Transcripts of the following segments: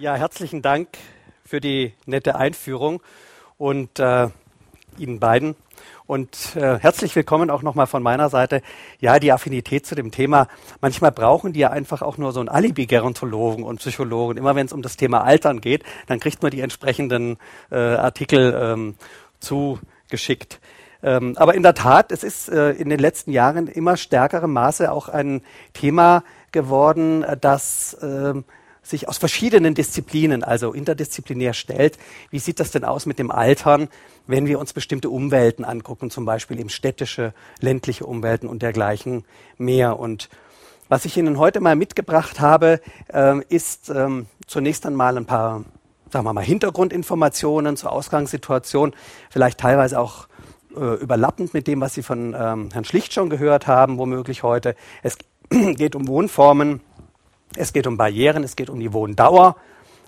Ja, herzlichen Dank für die nette Einführung und äh, Ihnen beiden. Und äh, herzlich willkommen auch nochmal von meiner Seite. Ja, die Affinität zu dem Thema. Manchmal brauchen die ja einfach auch nur so ein Alibi-Gerontologen und Psychologen. Immer wenn es um das Thema Altern geht, dann kriegt man die entsprechenden äh, Artikel ähm, zugeschickt. Ähm, aber in der Tat, es ist äh, in den letzten Jahren immer stärkerem Maße auch ein Thema geworden, das äh, sich aus verschiedenen Disziplinen, also interdisziplinär stellt. Wie sieht das denn aus mit dem Altern, wenn wir uns bestimmte Umwelten angucken, zum Beispiel eben städtische, ländliche Umwelten und dergleichen mehr. Und was ich Ihnen heute mal mitgebracht habe, äh, ist ähm, zunächst einmal ein paar, sagen wir mal, Hintergrundinformationen zur Ausgangssituation, vielleicht teilweise auch äh, überlappend mit dem, was Sie von ähm, Herrn Schlicht schon gehört haben, womöglich heute. Es geht um Wohnformen, es geht um Barrieren, es geht um die Wohndauer.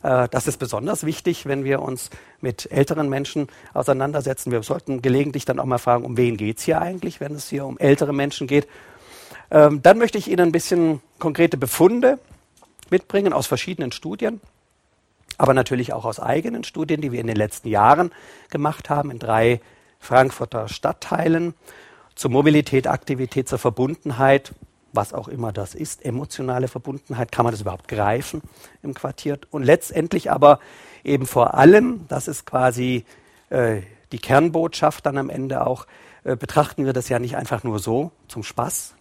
Äh, das ist besonders wichtig, wenn wir uns mit älteren Menschen auseinandersetzen. Wir sollten gelegentlich dann auch mal fragen, um wen geht es hier eigentlich, wenn es hier um ältere Menschen geht. Ähm, dann möchte ich Ihnen ein bisschen konkrete Befunde mitbringen aus verschiedenen Studien, aber natürlich auch aus eigenen Studien, die wir in den letzten Jahren gemacht haben in drei Frankfurter Stadtteilen zur Mobilität, Aktivität, zur Verbundenheit was auch immer das ist, emotionale Verbundenheit, kann man das überhaupt greifen im Quartier? Und letztendlich aber eben vor allem, das ist quasi äh, die Kernbotschaft dann am Ende auch, äh, betrachten wir das ja nicht einfach nur so zum Spaß,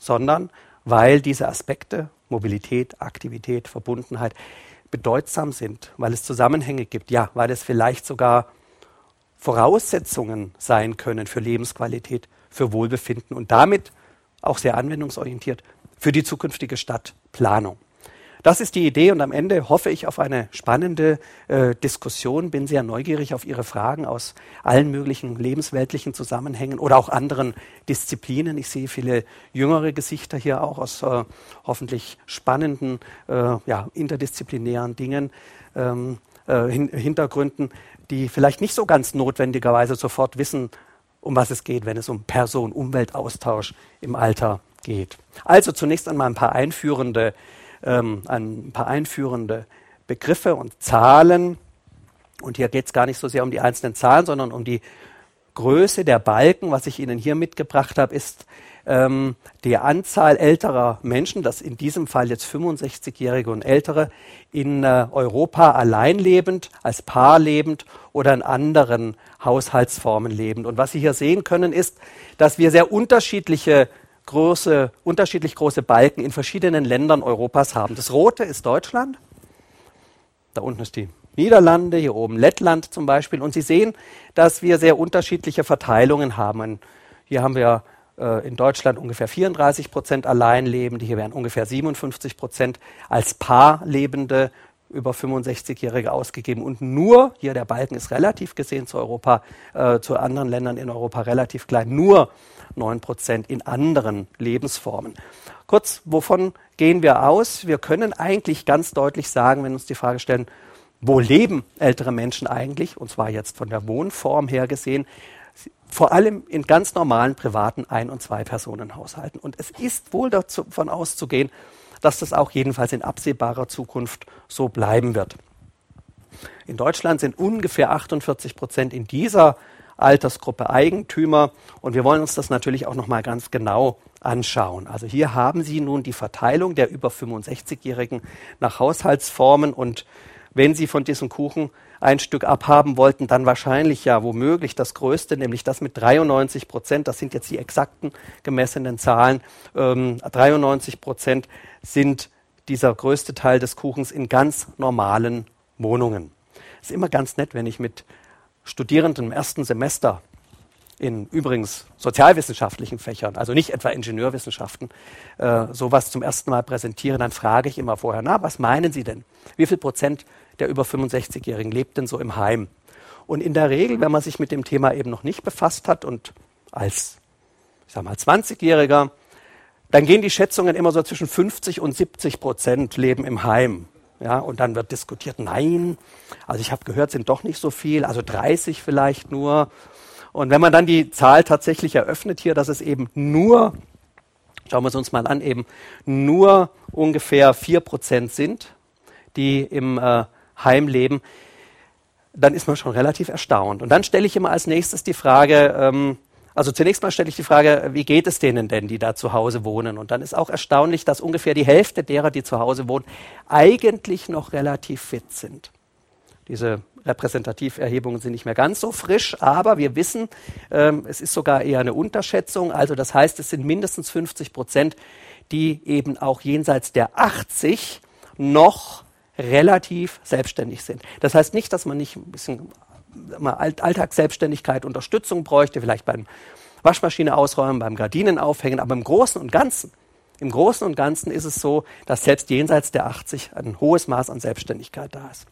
sondern weil diese Aspekte, Mobilität, Aktivität, Verbundenheit, bedeutsam sind, weil es Zusammenhänge gibt, ja, weil es vielleicht sogar Voraussetzungen sein können für Lebensqualität, für Wohlbefinden und damit auch sehr anwendungsorientiert für die zukünftige Stadtplanung. Das ist die Idee und am Ende hoffe ich auf eine spannende äh, Diskussion, bin sehr neugierig auf Ihre Fragen aus allen möglichen lebensweltlichen Zusammenhängen oder auch anderen Disziplinen. Ich sehe viele jüngere Gesichter hier auch aus äh, hoffentlich spannenden, äh, ja, interdisziplinären Dingen, ähm, äh, hin Hintergründen, die vielleicht nicht so ganz notwendigerweise sofort wissen, um was es geht, wenn es um Person-Umweltaustausch im Alter geht. Also zunächst einmal ein paar einführende, ähm, ein paar einführende Begriffe und Zahlen. Und hier geht es gar nicht so sehr um die einzelnen Zahlen, sondern um die Größe der Balken. Was ich Ihnen hier mitgebracht habe, ist ähm, die Anzahl älterer Menschen, das in diesem Fall jetzt 65-Jährige und Ältere, in äh, Europa allein lebend, als Paar lebend oder in anderen Haushaltsformen lebend. Und was Sie hier sehen können, ist, dass wir sehr unterschiedliche große, unterschiedlich große Balken in verschiedenen Ländern Europas haben. Das rote ist Deutschland. Da unten ist die Niederlande, hier oben Lettland zum Beispiel. Und Sie sehen, dass wir sehr unterschiedliche Verteilungen haben. Hier haben wir äh, in Deutschland ungefähr 34 Prozent Alleinlebende, hier wären ungefähr 57 Prozent als Paar lebende über 65-Jährige ausgegeben und nur, hier der Balken ist relativ gesehen zu Europa, äh, zu anderen Ländern in Europa relativ klein, nur 9 Prozent in anderen Lebensformen. Kurz, wovon gehen wir aus? Wir können eigentlich ganz deutlich sagen, wenn uns die Frage stellen, wo leben ältere Menschen eigentlich? Und zwar jetzt von der Wohnform her gesehen, vor allem in ganz normalen privaten Ein- und Zwei-Personen-Haushalten. Und es ist wohl davon auszugehen, dass das auch jedenfalls in absehbarer Zukunft so bleiben wird. In Deutschland sind ungefähr 48 Prozent in dieser Altersgruppe Eigentümer und wir wollen uns das natürlich auch noch mal ganz genau anschauen. Also hier haben Sie nun die Verteilung der über 65-Jährigen nach Haushaltsformen und wenn Sie von diesem Kuchen ein Stück abhaben wollten, dann wahrscheinlich ja womöglich das größte, nämlich das mit 93 Prozent. Das sind jetzt die exakten gemessenen Zahlen. Ähm, 93 Prozent sind dieser größte Teil des Kuchens in ganz normalen Wohnungen. Es ist immer ganz nett, wenn ich mit Studierenden im ersten Semester in übrigens sozialwissenschaftlichen Fächern, also nicht etwa Ingenieurwissenschaften, äh, sowas zum ersten Mal präsentiere, dann frage ich immer vorher, na, was meinen Sie denn? Wie viel Prozent der über 65-Jährigen lebt denn so im Heim? Und in der Regel, wenn man sich mit dem Thema eben noch nicht befasst hat und als, ich sag mal, 20-Jähriger, dann gehen die Schätzungen immer so zwischen 50 und 70 Prozent leben im Heim. Ja, und dann wird diskutiert, nein, also ich habe gehört, sind doch nicht so viel, also 30 vielleicht nur. Und wenn man dann die Zahl tatsächlich eröffnet hier, dass es eben nur, schauen wir es uns mal an, eben nur ungefähr 4 Prozent sind, die im äh, Heim leben, dann ist man schon relativ erstaunt. Und dann stelle ich immer als nächstes die Frage, ähm, also zunächst mal stelle ich die Frage, wie geht es denen denn, die da zu Hause wohnen? Und dann ist auch erstaunlich, dass ungefähr die Hälfte derer, die zu Hause wohnen, eigentlich noch relativ fit sind. Diese Repräsentativerhebungen sind nicht mehr ganz so frisch, aber wir wissen, ähm, es ist sogar eher eine Unterschätzung. Also das heißt, es sind mindestens 50 Prozent, die eben auch jenseits der 80 noch relativ selbstständig sind. Das heißt nicht, dass man nicht ein bisschen Alltagsselbstständigkeit, Unterstützung bräuchte, vielleicht beim Waschmaschine ausräumen, beim Gardinen aufhängen, aber im Großen und Ganzen, im Großen und Ganzen ist es so, dass selbst jenseits der 80 ein hohes Maß an Selbstständigkeit da ist.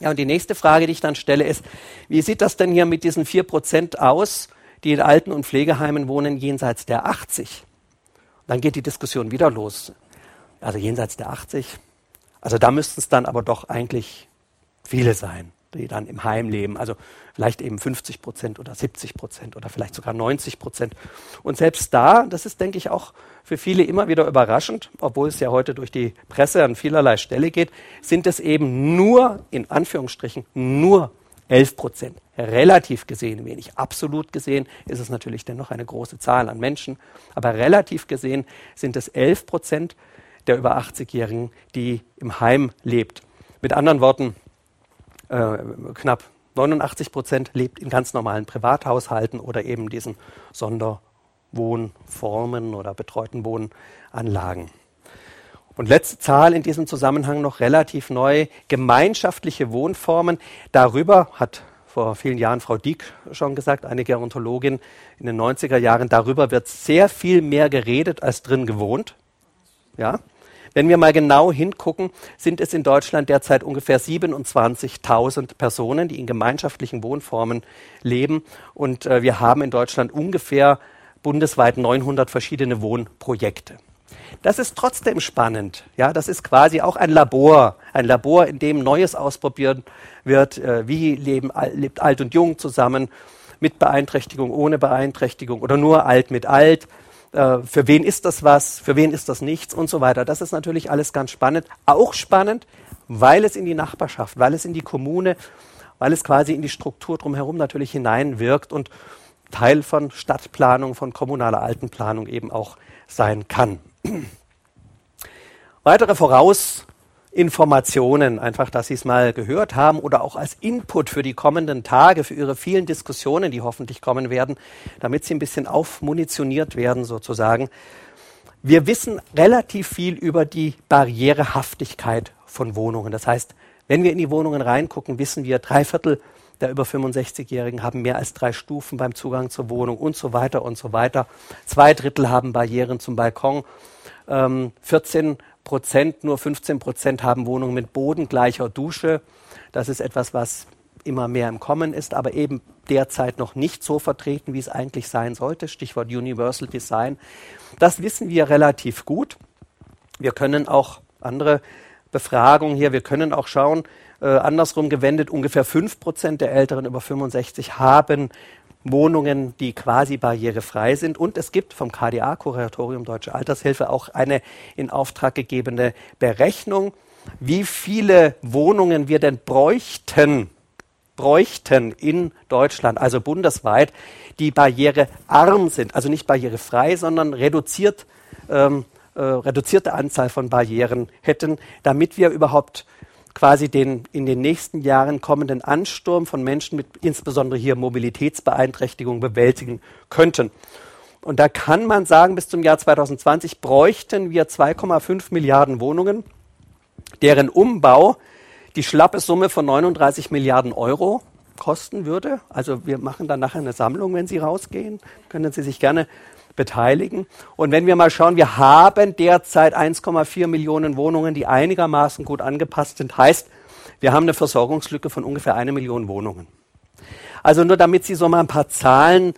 Ja, und die nächste Frage, die ich dann stelle, ist, wie sieht das denn hier mit diesen vier Prozent aus, die in Alten- und Pflegeheimen wohnen, jenseits der 80? Dann geht die Diskussion wieder los. Also jenseits der 80, also da müssten es dann aber doch eigentlich viele sein, die dann im Heim leben. Also vielleicht eben 50 Prozent oder 70 Prozent oder vielleicht sogar 90 Prozent. Und selbst da, das ist, denke ich, auch für viele immer wieder überraschend, obwohl es ja heute durch die Presse an vielerlei Stelle geht, sind es eben nur, in Anführungsstrichen, nur 11 Prozent. Relativ gesehen wenig. Absolut gesehen ist es natürlich dennoch eine große Zahl an Menschen. Aber relativ gesehen sind es 11 Prozent der über 80-Jährigen, die im Heim lebt. Mit anderen Worten, äh, knapp 89 Prozent lebt in ganz normalen Privathaushalten oder eben diesen Sonderwohnformen oder betreuten Wohnanlagen. Und letzte Zahl in diesem Zusammenhang noch relativ neu, gemeinschaftliche Wohnformen. Darüber hat vor vielen Jahren Frau Dieck schon gesagt, eine Gerontologin in den 90er Jahren, darüber wird sehr viel mehr geredet als drin gewohnt. Ja? Wenn wir mal genau hingucken, sind es in Deutschland derzeit ungefähr 27.000 Personen, die in gemeinschaftlichen Wohnformen leben. Und äh, wir haben in Deutschland ungefähr bundesweit 900 verschiedene Wohnprojekte. Das ist trotzdem spannend. Ja, das ist quasi auch ein Labor, ein Labor, in dem Neues ausprobiert wird. Äh, wie leben, lebt alt und jung zusammen, mit Beeinträchtigung, ohne Beeinträchtigung oder nur alt mit alt äh, für wen ist das was, für wen ist das nichts und so weiter. Das ist natürlich alles ganz spannend. Auch spannend, weil es in die Nachbarschaft, weil es in die Kommune, weil es quasi in die Struktur drumherum natürlich hineinwirkt und Teil von Stadtplanung, von kommunaler Altenplanung eben auch sein kann. Weitere Voraus Informationen, einfach, dass Sie es mal gehört haben oder auch als Input für die kommenden Tage, für Ihre vielen Diskussionen, die hoffentlich kommen werden, damit Sie ein bisschen aufmunitioniert werden sozusagen. Wir wissen relativ viel über die Barrierehaftigkeit von Wohnungen. Das heißt, wenn wir in die Wohnungen reingucken, wissen wir, drei Viertel der über 65-Jährigen haben mehr als drei Stufen beim Zugang zur Wohnung und so weiter und so weiter. Zwei Drittel haben Barrieren zum Balkon. Ähm, 14 Prozent, nur 15 Prozent haben Wohnungen mit bodengleicher Dusche. Das ist etwas, was immer mehr im Kommen ist, aber eben derzeit noch nicht so vertreten, wie es eigentlich sein sollte. Stichwort Universal Design. Das wissen wir relativ gut. Wir können auch andere Befragungen hier, wir können auch schauen, äh, andersrum gewendet, ungefähr 5 Prozent der Älteren über 65 haben Wohnungen, die quasi barrierefrei sind. Und es gibt vom KDA, Kuratorium Deutsche Altershilfe, auch eine in Auftrag gegebene Berechnung, wie viele Wohnungen wir denn bräuchten, bräuchten in Deutschland, also bundesweit, die barrierearm sind, also nicht barrierefrei, sondern reduziert, ähm, äh, reduzierte Anzahl von Barrieren hätten, damit wir überhaupt quasi den in den nächsten Jahren kommenden Ansturm von Menschen mit insbesondere hier Mobilitätsbeeinträchtigung bewältigen könnten. Und da kann man sagen, bis zum Jahr 2020 bräuchten wir 2,5 Milliarden Wohnungen, deren Umbau die schlappe Summe von 39 Milliarden Euro kosten würde. Also wir machen dann nachher eine Sammlung, wenn Sie rausgehen. Können Sie sich gerne beteiligen. Und wenn wir mal schauen, wir haben derzeit 1,4 Millionen Wohnungen, die einigermaßen gut angepasst sind. Heißt, wir haben eine Versorgungslücke von ungefähr eine Million Wohnungen. Also nur damit Sie so mal ein paar Zahlen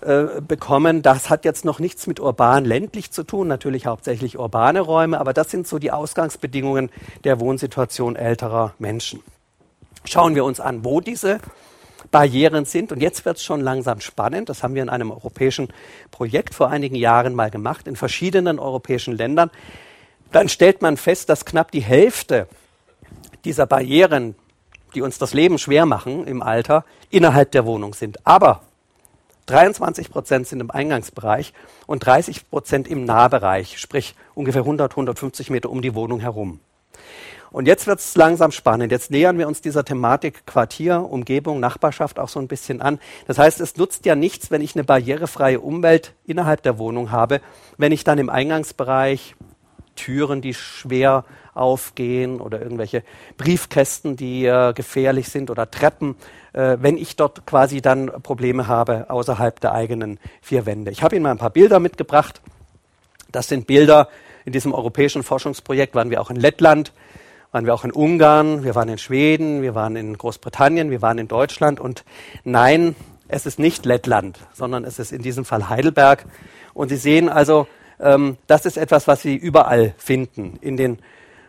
äh, bekommen, das hat jetzt noch nichts mit urban-ländlich zu tun, natürlich hauptsächlich urbane Räume, aber das sind so die Ausgangsbedingungen der Wohnsituation älterer Menschen. Schauen wir uns an, wo diese Barrieren sind. Und jetzt wird es schon langsam spannend. Das haben wir in einem europäischen Projekt vor einigen Jahren mal gemacht, in verschiedenen europäischen Ländern. Dann stellt man fest, dass knapp die Hälfte dieser Barrieren, die uns das Leben schwer machen im Alter, innerhalb der Wohnung sind. Aber 23 Prozent sind im Eingangsbereich und 30 Prozent im Nahbereich, sprich ungefähr 100, 150 Meter um die Wohnung herum. Und jetzt wird es langsam spannend. Jetzt nähern wir uns dieser Thematik Quartier, Umgebung, Nachbarschaft auch so ein bisschen an. Das heißt, es nutzt ja nichts, wenn ich eine barrierefreie Umwelt innerhalb der Wohnung habe, wenn ich dann im Eingangsbereich Türen, die schwer aufgehen oder irgendwelche Briefkästen, die äh, gefährlich sind oder Treppen, äh, wenn ich dort quasi dann Probleme habe außerhalb der eigenen vier Wände. Ich habe Ihnen mal ein paar Bilder mitgebracht. Das sind Bilder in diesem europäischen Forschungsprojekt, waren wir auch in Lettland, waren wir auch in Ungarn, wir waren in Schweden, wir waren in Großbritannien, wir waren in Deutschland und nein, es ist nicht Lettland, sondern es ist in diesem Fall Heidelberg. Und Sie sehen also, ähm, das ist etwas, was Sie überall finden, in den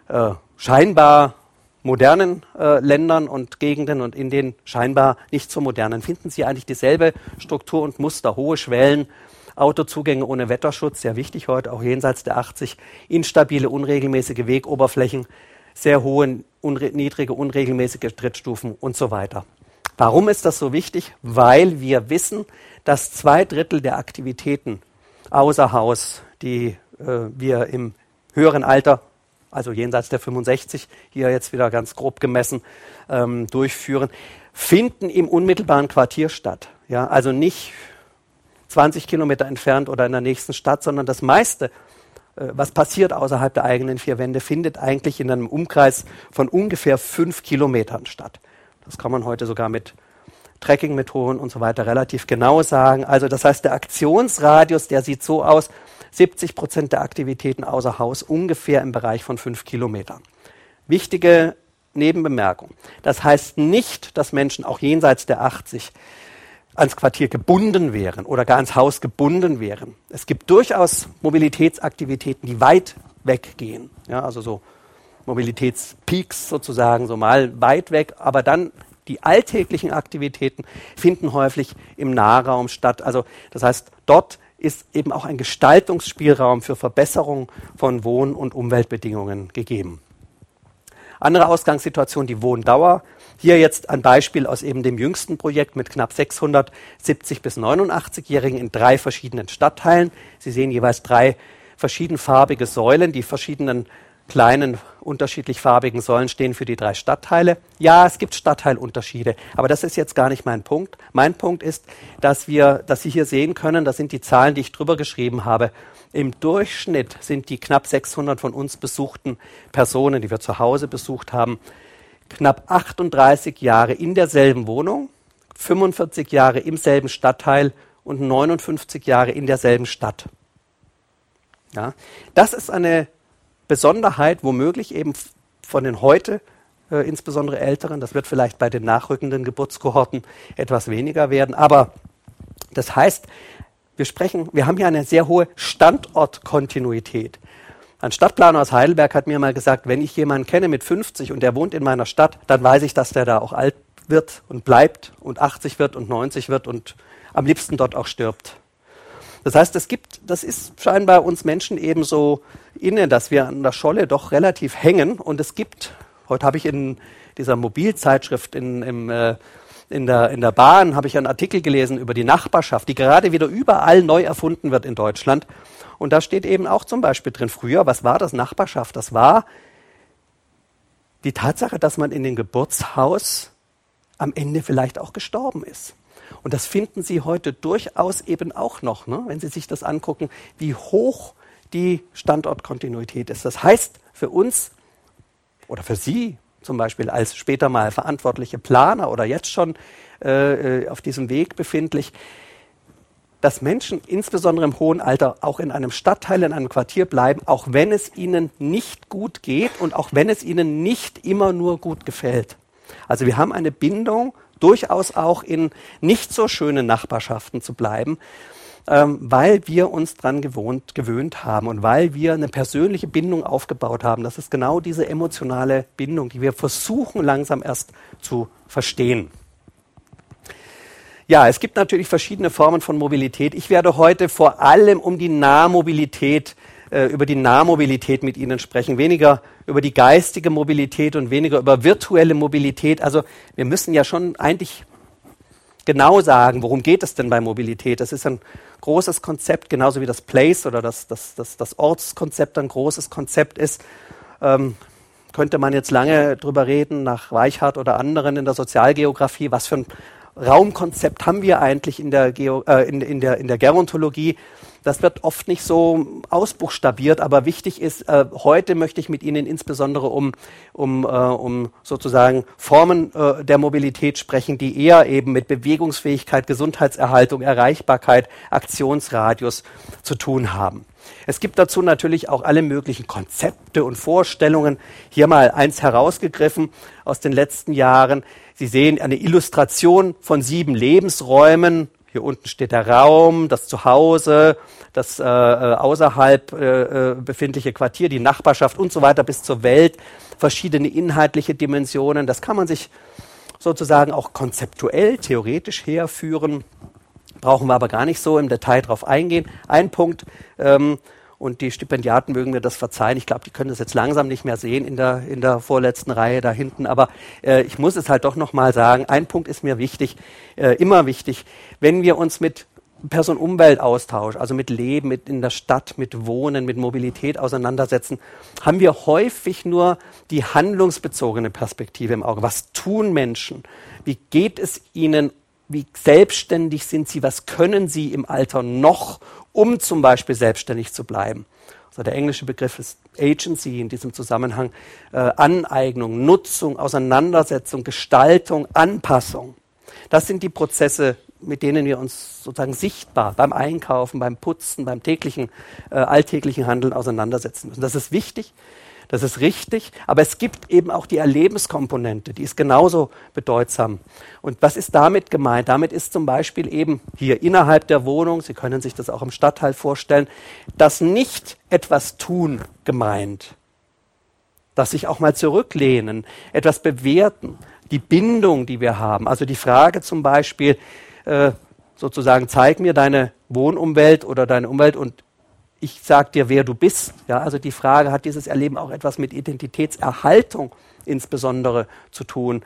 äh, scheinbar modernen äh, Ländern und Gegenden und in den scheinbar nicht so modernen finden Sie eigentlich dieselbe Struktur und Muster, hohe Schwellen, Autozugänge ohne Wetterschutz, sehr wichtig heute, auch jenseits der 80, instabile, unregelmäßige Wegoberflächen, sehr hohe, unre niedrige, unregelmäßige Trittstufen und so weiter. Warum ist das so wichtig? Weil wir wissen, dass zwei Drittel der Aktivitäten außer Haus, die äh, wir im höheren Alter, also jenseits der 65, hier jetzt wieder ganz grob gemessen, ähm, durchführen, finden im unmittelbaren Quartier statt. Ja, also nicht 20 Kilometer entfernt oder in der nächsten Stadt, sondern das meiste was passiert außerhalb der eigenen vier Wände, findet eigentlich in einem Umkreis von ungefähr fünf Kilometern statt. Das kann man heute sogar mit Tracking-Methoden und so weiter relativ genau sagen. Also das heißt, der Aktionsradius, der sieht so aus, 70 Prozent der Aktivitäten außer Haus ungefähr im Bereich von fünf Kilometern. Wichtige Nebenbemerkung. Das heißt nicht, dass Menschen auch jenseits der 80 ans Quartier gebunden wären oder gar ans Haus gebunden wären. Es gibt durchaus Mobilitätsaktivitäten, die weit weggehen. Ja, also so Mobilitätspeaks sozusagen, so mal weit weg, aber dann die alltäglichen Aktivitäten finden häufig im Nahraum statt. Also das heißt, dort ist eben auch ein Gestaltungsspielraum für Verbesserung von Wohn- und Umweltbedingungen gegeben. Andere Ausgangssituation, die Wohndauer. Hier jetzt ein Beispiel aus eben dem jüngsten Projekt mit knapp 670 bis 89-Jährigen in drei verschiedenen Stadtteilen. Sie sehen jeweils drei verschiedenfarbige Säulen, die verschiedenen kleinen unterschiedlich farbigen Säulen stehen für die drei Stadtteile. Ja, es gibt Stadtteilunterschiede, aber das ist jetzt gar nicht mein Punkt. Mein Punkt ist, dass wir, dass Sie hier sehen können, das sind die Zahlen, die ich drüber geschrieben habe. Im Durchschnitt sind die knapp 600 von uns besuchten Personen, die wir zu Hause besucht haben, knapp 38 Jahre in derselben Wohnung, 45 Jahre im selben Stadtteil und 59 Jahre in derselben Stadt. Ja, das ist eine Besonderheit, womöglich eben von den heute äh, insbesondere Älteren. Das wird vielleicht bei den nachrückenden Geburtskohorten etwas weniger werden. Aber das heißt, wir sprechen, wir haben hier eine sehr hohe Standortkontinuität. Ein Stadtplaner aus Heidelberg hat mir mal gesagt, wenn ich jemanden kenne mit 50 und der wohnt in meiner Stadt, dann weiß ich, dass der da auch alt wird und bleibt und 80 wird und 90 wird und am liebsten dort auch stirbt. Das heißt, es gibt, das ist scheinbar uns Menschen eben so inne, dass wir an der Scholle doch relativ hängen und es gibt, heute habe ich in dieser Mobilzeitschrift in, im, äh, in der, in der Bahn habe ich einen Artikel gelesen über die Nachbarschaft, die gerade wieder überall neu erfunden wird in Deutschland. Und da steht eben auch zum Beispiel drin, früher, was war das Nachbarschaft? Das war die Tatsache, dass man in dem Geburtshaus am Ende vielleicht auch gestorben ist. Und das finden Sie heute durchaus eben auch noch, ne? wenn Sie sich das angucken, wie hoch die Standortkontinuität ist. Das heißt für uns oder für Sie zum Beispiel als später mal verantwortliche Planer oder jetzt schon äh, äh auf diesem Weg befindlich, dass Menschen insbesondere im hohen Alter auch in einem Stadtteil, in einem Quartier bleiben, auch wenn es ihnen nicht gut geht und auch wenn es ihnen nicht immer nur gut gefällt. Also wir haben eine Bindung, durchaus auch in nicht so schönen Nachbarschaften zu bleiben, ähm, weil wir uns gewohnt, gewöhnt haben und weil wir eine persönliche Bindung aufgebaut haben. Das ist genau diese emotionale Bindung, die wir versuchen langsam erst zu verstehen. Ja, es gibt natürlich verschiedene Formen von Mobilität. Ich werde heute vor allem um die Nahmobilität äh, über die Nahmobilität mit Ihnen sprechen, weniger über die geistige Mobilität und weniger über virtuelle Mobilität. Also wir müssen ja schon eigentlich genau sagen, worum geht es denn bei Mobilität. Das ist ein großes Konzept, genauso wie das Place oder das, das, das, das Ortskonzept ein großes Konzept ist. Ähm, könnte man jetzt lange drüber reden, nach Weichhardt oder anderen in der Sozialgeografie, was für ein Raumkonzept haben wir eigentlich in der, Geo, äh, in, in, der, in der Gerontologie. Das wird oft nicht so ausbuchstabiert, aber wichtig ist, äh, heute möchte ich mit Ihnen insbesondere um, um, äh, um sozusagen Formen äh, der Mobilität sprechen, die eher eben mit Bewegungsfähigkeit, Gesundheitserhaltung, Erreichbarkeit, Aktionsradius zu tun haben. Es gibt dazu natürlich auch alle möglichen Konzepte und Vorstellungen. Hier mal eins herausgegriffen aus den letzten Jahren. Sie sehen eine Illustration von sieben Lebensräumen. Hier unten steht der Raum, das Zuhause, das äh, äh außerhalb äh, äh, befindliche Quartier, die Nachbarschaft und so weiter bis zur Welt. Verschiedene inhaltliche Dimensionen. Das kann man sich sozusagen auch konzeptuell, theoretisch herführen brauchen wir aber gar nicht so im Detail drauf eingehen. Ein Punkt, ähm, und die Stipendiaten mögen mir das verzeihen. Ich glaube, die können das jetzt langsam nicht mehr sehen in der, in der vorletzten Reihe da hinten. Aber äh, ich muss es halt doch nochmal sagen. Ein Punkt ist mir wichtig, äh, immer wichtig. Wenn wir uns mit Person-Umwelt-Austausch, also mit Leben, mit in der Stadt, mit Wohnen, mit Mobilität auseinandersetzen, haben wir häufig nur die handlungsbezogene Perspektive im Auge. Was tun Menschen? Wie geht es ihnen wie selbstständig sind sie, was können sie im Alter noch, um zum Beispiel selbstständig zu bleiben. Also der englische Begriff ist Agency in diesem Zusammenhang, äh, Aneignung, Nutzung, Auseinandersetzung, Gestaltung, Anpassung. Das sind die Prozesse, mit denen wir uns sozusagen sichtbar beim Einkaufen, beim Putzen, beim täglichen, äh, alltäglichen Handeln auseinandersetzen müssen. Das ist wichtig, das ist richtig, aber es gibt eben auch die Erlebenskomponente, die ist genauso bedeutsam. Und was ist damit gemeint? Damit ist zum Beispiel eben hier innerhalb der Wohnung, Sie können sich das auch im Stadtteil vorstellen, das nicht etwas tun gemeint. Das sich auch mal zurücklehnen, etwas bewerten, die Bindung, die wir haben. Also die Frage zum Beispiel, äh, sozusagen, zeig mir deine Wohnumwelt oder deine Umwelt und ich sage dir, wer du bist. Ja, also die Frage, hat dieses Erleben auch etwas mit Identitätserhaltung insbesondere zu tun?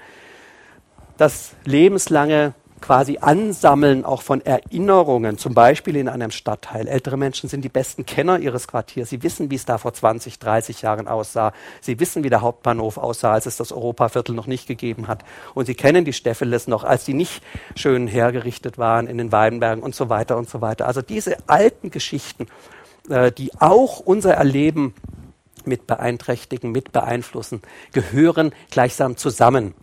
Das lebenslange quasi Ansammeln auch von Erinnerungen, zum Beispiel in einem Stadtteil. Ältere Menschen sind die besten Kenner ihres Quartiers. Sie wissen, wie es da vor 20, 30 Jahren aussah. Sie wissen, wie der Hauptbahnhof aussah, als es das Europaviertel noch nicht gegeben hat. Und sie kennen die Steffeles noch, als die nicht schön hergerichtet waren in den Weinbergen und so weiter und so weiter. Also diese alten Geschichten äh, die auch unser Erleben mit beeinträchtigen, mit beeinflussen, gehören gleichsam zusammen.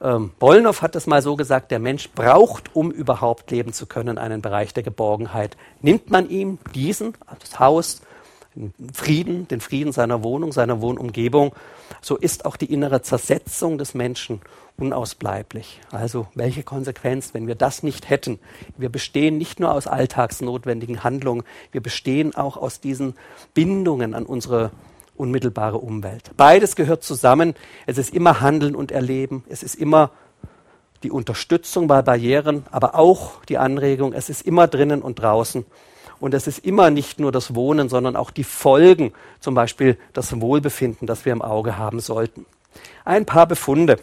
Ähm, Bollnow hat es mal so gesagt, der Mensch braucht, um überhaupt leben zu können, einen Bereich der Geborgenheit. Nimmt man ihm diesen, das Haus, den Frieden, den Frieden seiner Wohnung, seiner Wohnumgebung, so ist auch die innere Zersetzung des Menschen unausbleiblich. Also welche Konsequenz, wenn wir das nicht hätten? Wir bestehen nicht nur aus alltagsnotwendigen Handlungen, wir bestehen auch aus diesen Bindungen an unsere unmittelbare Umwelt. Beides gehört zusammen. Es ist immer Handeln und Erleben. Es ist immer die Unterstützung bei Barrieren, aber auch die Anregung. Es ist immer drinnen und draußen. Und es ist immer nicht nur das Wohnen, sondern auch die Folgen, zum Beispiel das Wohlbefinden, das wir im Auge haben sollten. Ein paar Befunde.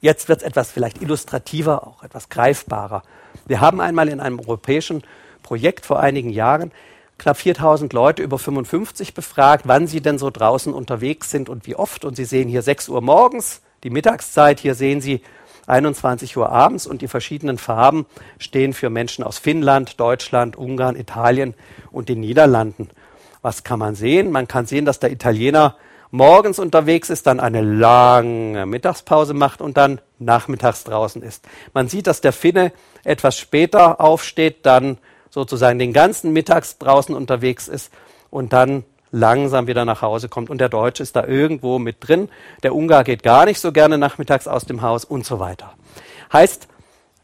Jetzt wird es etwas vielleicht illustrativer, auch etwas greifbarer. Wir haben einmal in einem europäischen Projekt vor einigen Jahren knapp 4000 Leute über 55 befragt, wann sie denn so draußen unterwegs sind und wie oft. Und Sie sehen hier 6 Uhr morgens, die Mittagszeit. Hier sehen Sie 21 Uhr abends und die verschiedenen Farben stehen für Menschen aus Finnland, Deutschland, Ungarn, Italien und den Niederlanden. Was kann man sehen? Man kann sehen, dass der Italiener morgens unterwegs ist, dann eine lange Mittagspause macht und dann nachmittags draußen ist. Man sieht, dass der Finne etwas später aufsteht, dann sozusagen den ganzen Mittags draußen unterwegs ist und dann langsam wieder nach Hause kommt. Und der Deutsche ist da irgendwo mit drin. Der Ungar geht gar nicht so gerne nachmittags aus dem Haus und so weiter. Heißt,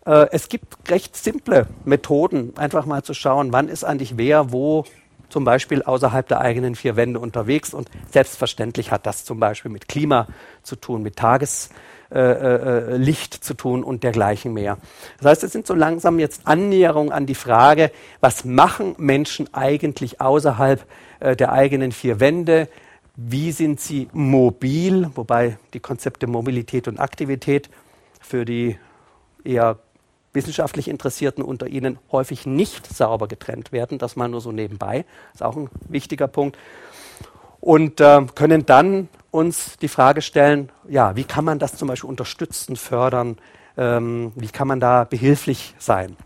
äh, es gibt recht simple Methoden, einfach mal zu schauen, wann ist eigentlich wer wo zum Beispiel außerhalb der eigenen vier Wände unterwegs. Und selbstverständlich hat das zum Beispiel mit Klima zu tun, mit Tageslicht äh, äh, zu tun und dergleichen mehr. Das heißt, es sind so langsam jetzt Annäherungen an die Frage, was machen Menschen eigentlich außerhalb äh, der eigenen vier Wände? Wie sind sie mobil? Wobei die Konzepte Mobilität und Aktivität für die eher wissenschaftlich Interessierten unter Ihnen häufig nicht sauber getrennt werden. Das mal nur so nebenbei. Ist auch ein wichtiger Punkt. Und äh, können dann uns die Frage stellen, ja, wie kann man das zum Beispiel unterstützen, fördern? Ähm, wie kann man da behilflich sein?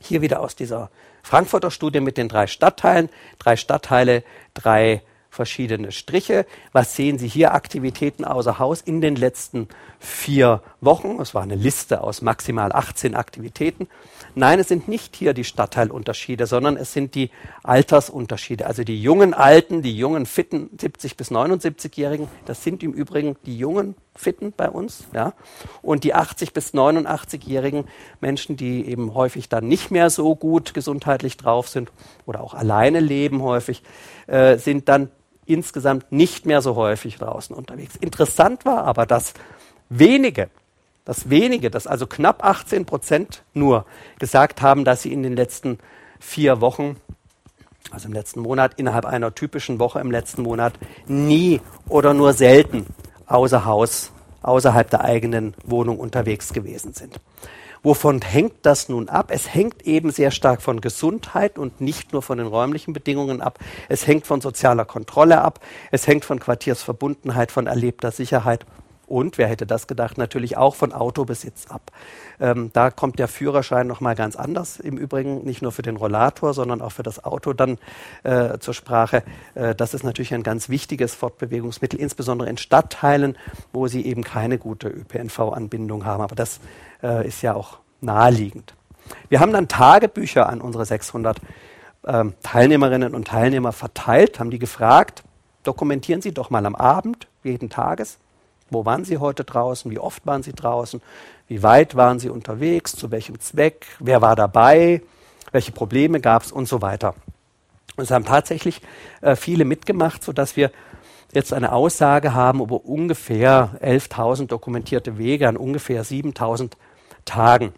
Hier wieder aus dieser Frankfurter Studie mit den drei Stadtteilen. Drei Stadtteile, drei verschiedene Striche. Was sehen Sie hier? Aktivitäten außer Haus in den letzten vier Wochen. Es war eine Liste aus maximal 18 Aktivitäten. Nein, es sind nicht hier die Stadtteilunterschiede, sondern es sind die Altersunterschiede. Also die jungen Alten, die jungen Fitten 70 bis 79-Jährigen, das sind im Übrigen die jungen Fitten bei uns, ja. Und die 80 bis 89-jährigen Menschen, die eben häufig dann nicht mehr so gut gesundheitlich drauf sind oder auch alleine leben häufig, äh, sind dann insgesamt nicht mehr so häufig draußen unterwegs. Interessant war aber, dass wenige, dass wenige, dass also knapp 18 Prozent nur gesagt haben, dass sie in den letzten vier Wochen, also im letzten Monat, innerhalb einer typischen Woche im letzten Monat, nie oder nur selten außer Haus, außerhalb der eigenen Wohnung unterwegs gewesen sind. Wovon hängt das nun ab? Es hängt eben sehr stark von Gesundheit und nicht nur von den räumlichen Bedingungen ab. Es hängt von sozialer Kontrolle ab. Es hängt von Quartiersverbundenheit, von erlebter Sicherheit und, wer hätte das gedacht, natürlich auch von Autobesitz ab. Ähm, da kommt der Führerschein nochmal ganz anders im Übrigen, nicht nur für den Rollator, sondern auch für das Auto dann äh, zur Sprache. Äh, das ist natürlich ein ganz wichtiges Fortbewegungsmittel, insbesondere in Stadtteilen, wo sie eben keine gute ÖPNV-Anbindung haben. Aber das äh, ist ja auch naheliegend. Wir haben dann Tagebücher an unsere 600 ähm, Teilnehmerinnen und Teilnehmer verteilt, haben die gefragt, dokumentieren Sie doch mal am Abend jeden Tages, wo waren Sie heute draußen? Wie oft waren Sie draußen? Wie weit waren Sie unterwegs? Zu welchem Zweck? Wer war dabei? Welche Probleme gab es? Und so weiter. Und es haben tatsächlich äh, viele mitgemacht, sodass wir jetzt eine Aussage haben über ungefähr 11.000 dokumentierte Wege an ungefähr 7.000 Tagen.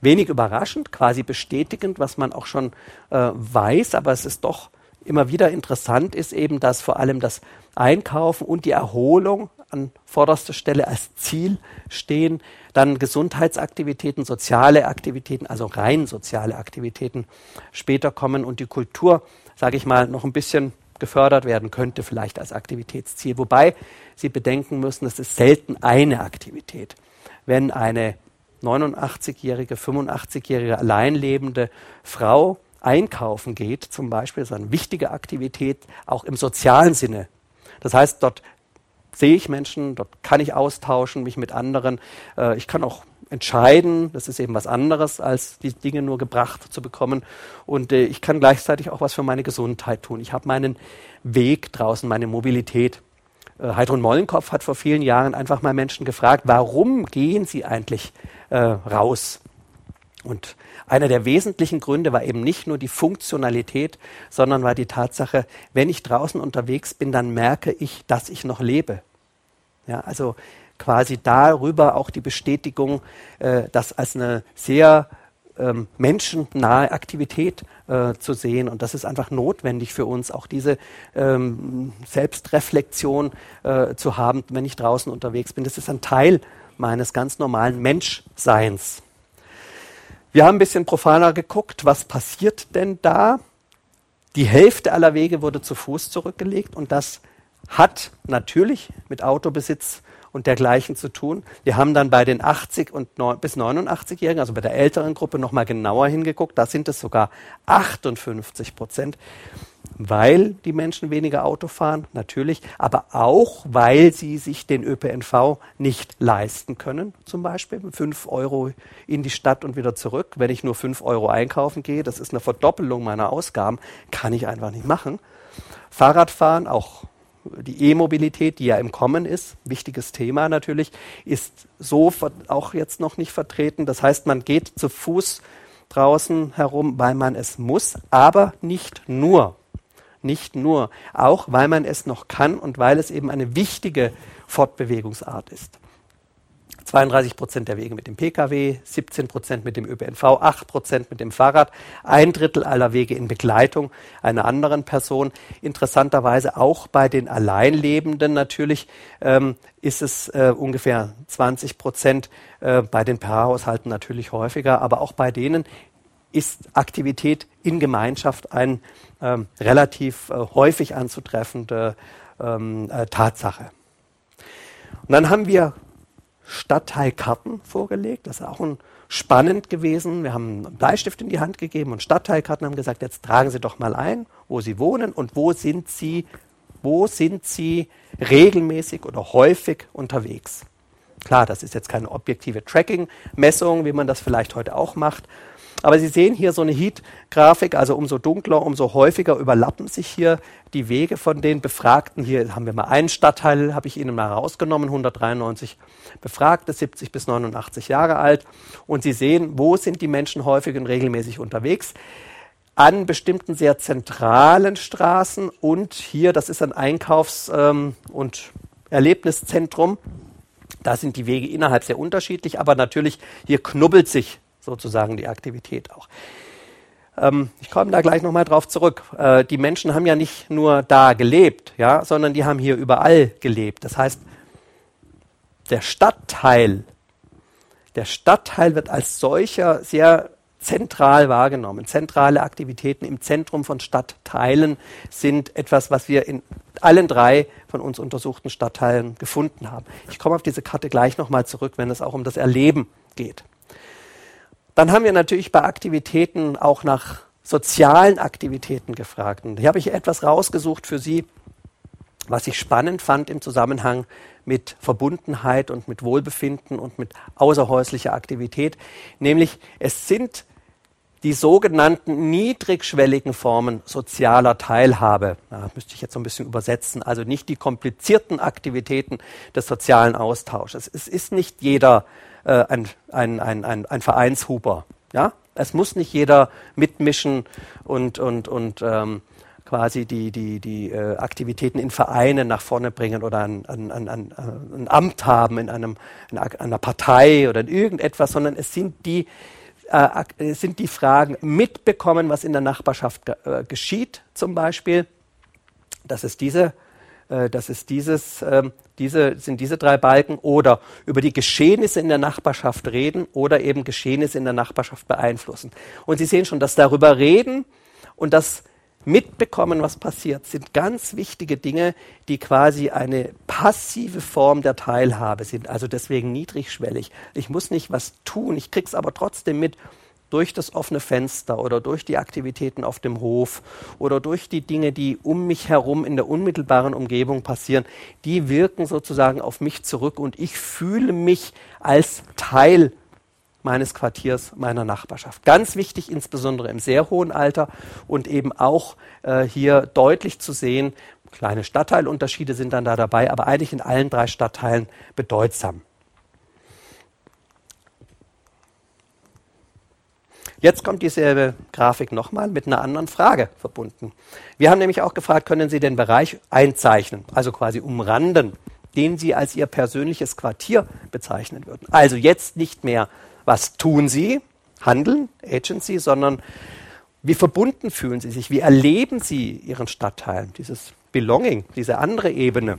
Wenig überraschend, quasi bestätigend, was man auch schon äh, weiß, aber es ist doch immer wieder interessant, ist eben, dass vor allem das Einkaufen und die Erholung an vorderster Stelle als Ziel stehen, dann Gesundheitsaktivitäten, soziale Aktivitäten, also rein soziale Aktivitäten später kommen und die Kultur, sage ich mal, noch ein bisschen gefördert werden könnte, vielleicht als Aktivitätsziel. Wobei Sie bedenken müssen, es ist selten eine Aktivität. Wenn eine 89-jährige, 85-jährige alleinlebende Frau einkaufen geht, zum Beispiel, ist eine wichtige Aktivität, auch im sozialen Sinne. Das heißt, dort sehe ich Menschen, dort kann ich austauschen, mich mit anderen. Äh, ich kann auch entscheiden, das ist eben was anderes, als die Dinge nur gebracht zu bekommen. Und äh, ich kann gleichzeitig auch was für meine Gesundheit tun. Ich habe meinen Weg draußen, meine Mobilität. Äh, Heidrun Mollenkopf hat vor vielen Jahren einfach mal Menschen gefragt, warum gehen sie eigentlich äh, raus? Und einer der wesentlichen Gründe war eben nicht nur die Funktionalität, sondern war die Tatsache, wenn ich draußen unterwegs bin, dann merke ich, dass ich noch lebe. Ja, also quasi darüber auch die Bestätigung, äh, das als eine sehr ähm, menschennahe Aktivität äh, zu sehen. Und das ist einfach notwendig für uns, auch diese ähm, Selbstreflexion äh, zu haben, wenn ich draußen unterwegs bin. Das ist ein Teil meines ganz normalen Menschseins. Wir haben ein bisschen profaner geguckt, was passiert denn da? Die Hälfte aller Wege wurde zu Fuß zurückgelegt und das hat natürlich mit Autobesitz und dergleichen zu tun. Wir haben dann bei den 80 und 9, bis 89-Jährigen, also bei der älteren Gruppe, nochmal genauer hingeguckt. Da sind es sogar 58 Prozent, weil die Menschen weniger Auto fahren, natürlich, aber auch, weil sie sich den ÖPNV nicht leisten können, zum Beispiel. Fünf Euro in die Stadt und wieder zurück. Wenn ich nur fünf Euro einkaufen gehe, das ist eine Verdoppelung meiner Ausgaben, kann ich einfach nicht machen. Fahrradfahren, auch die E-Mobilität, die ja im Kommen ist, wichtiges Thema natürlich, ist so auch jetzt noch nicht vertreten. Das heißt, man geht zu Fuß draußen herum, weil man es muss, aber nicht nur nicht nur, auch weil man es noch kann und weil es eben eine wichtige Fortbewegungsart ist. 32 Prozent der Wege mit dem Pkw, 17 Prozent mit dem ÖPNV, 8 Prozent mit dem Fahrrad, ein Drittel aller Wege in Begleitung einer anderen Person. Interessanterweise auch bei den Alleinlebenden natürlich ähm, ist es äh, ungefähr 20 Prozent, äh, bei den Paarhaushalten natürlich häufiger, aber auch bei denen ist Aktivität in Gemeinschaft ein ähm, relativ äh, häufig anzutreffende ähm, äh, Tatsache. Und dann haben wir Stadtteilkarten vorgelegt. Das ist auch ein spannend gewesen. Wir haben einen Bleistift in die Hand gegeben und Stadtteilkarten haben gesagt, jetzt tragen Sie doch mal ein, wo Sie wohnen und wo sind Sie, wo sind Sie regelmäßig oder häufig unterwegs. Klar, das ist jetzt keine objektive Tracking-Messung, wie man das vielleicht heute auch macht, aber Sie sehen hier so eine Heat-Grafik, also umso dunkler, umso häufiger überlappen sich hier die Wege von den Befragten. Hier haben wir mal einen Stadtteil, habe ich Ihnen mal rausgenommen, 193 Befragte, 70 bis 89 Jahre alt. Und Sie sehen, wo sind die Menschen häufig und regelmäßig unterwegs an bestimmten sehr zentralen Straßen und hier, das ist ein Einkaufs- ähm, und Erlebniszentrum. Da sind die Wege innerhalb sehr unterschiedlich, aber natürlich hier knubbelt sich sozusagen die Aktivität auch. Ähm, ich komme da gleich nochmal drauf zurück. Äh, die Menschen haben ja nicht nur da gelebt, ja, sondern die haben hier überall gelebt. Das heißt, der Stadtteil, der Stadtteil wird als solcher sehr zentral wahrgenommen. Zentrale Aktivitäten im Zentrum von Stadtteilen sind etwas, was wir in allen drei von uns untersuchten Stadtteilen gefunden haben. Ich komme auf diese Karte gleich nochmal zurück, wenn es auch um das Erleben geht. Dann haben wir natürlich bei Aktivitäten auch nach sozialen Aktivitäten gefragt. Und hier habe ich etwas rausgesucht für Sie, was ich spannend fand im Zusammenhang mit Verbundenheit und mit Wohlbefinden und mit außerhäuslicher Aktivität. Nämlich es sind die sogenannten niedrigschwelligen Formen sozialer Teilhabe. Da müsste ich jetzt so ein bisschen übersetzen. Also nicht die komplizierten Aktivitäten des sozialen Austausches. Es ist nicht jeder äh, ein, ein, ein, ein, ein Vereinshuber. Ja? Es muss nicht jeder mitmischen und, und, und ähm, quasi die, die, die äh, Aktivitäten in Vereinen nach vorne bringen oder ein, ein, ein, ein, Amt haben in, einem, in einer Partei oder in irgendetwas, sondern es sind die, äh, sind die Fragen mitbekommen, was in der Nachbarschaft äh, geschieht zum Beispiel. Das ist diese äh, das ist dieses, ähm, diese, sind diese drei Balken oder über die Geschehnisse in der Nachbarschaft reden oder eben Geschehnisse in der Nachbarschaft beeinflussen. Und Sie sehen schon, dass darüber reden und das mitbekommen, was passiert, sind ganz wichtige Dinge, die quasi eine passive Form der Teilhabe sind, also deswegen niedrigschwellig. Ich muss nicht was tun, ich krieg's aber trotzdem mit durch das offene Fenster oder durch die Aktivitäten auf dem Hof oder durch die Dinge, die um mich herum in der unmittelbaren Umgebung passieren, die wirken sozusagen auf mich zurück und ich fühle mich als Teil meines Quartiers, meiner Nachbarschaft. Ganz wichtig, insbesondere im sehr hohen Alter und eben auch äh, hier deutlich zu sehen, kleine Stadtteilunterschiede sind dann da dabei, aber eigentlich in allen drei Stadtteilen bedeutsam. Jetzt kommt dieselbe Grafik nochmal mit einer anderen Frage verbunden. Wir haben nämlich auch gefragt, können Sie den Bereich einzeichnen, also quasi umranden, den Sie als Ihr persönliches Quartier bezeichnen würden. Also jetzt nicht mehr, was tun Sie, handeln, Agency, sondern wie verbunden fühlen Sie sich, wie erleben Sie Ihren Stadtteil, dieses Belonging, diese andere Ebene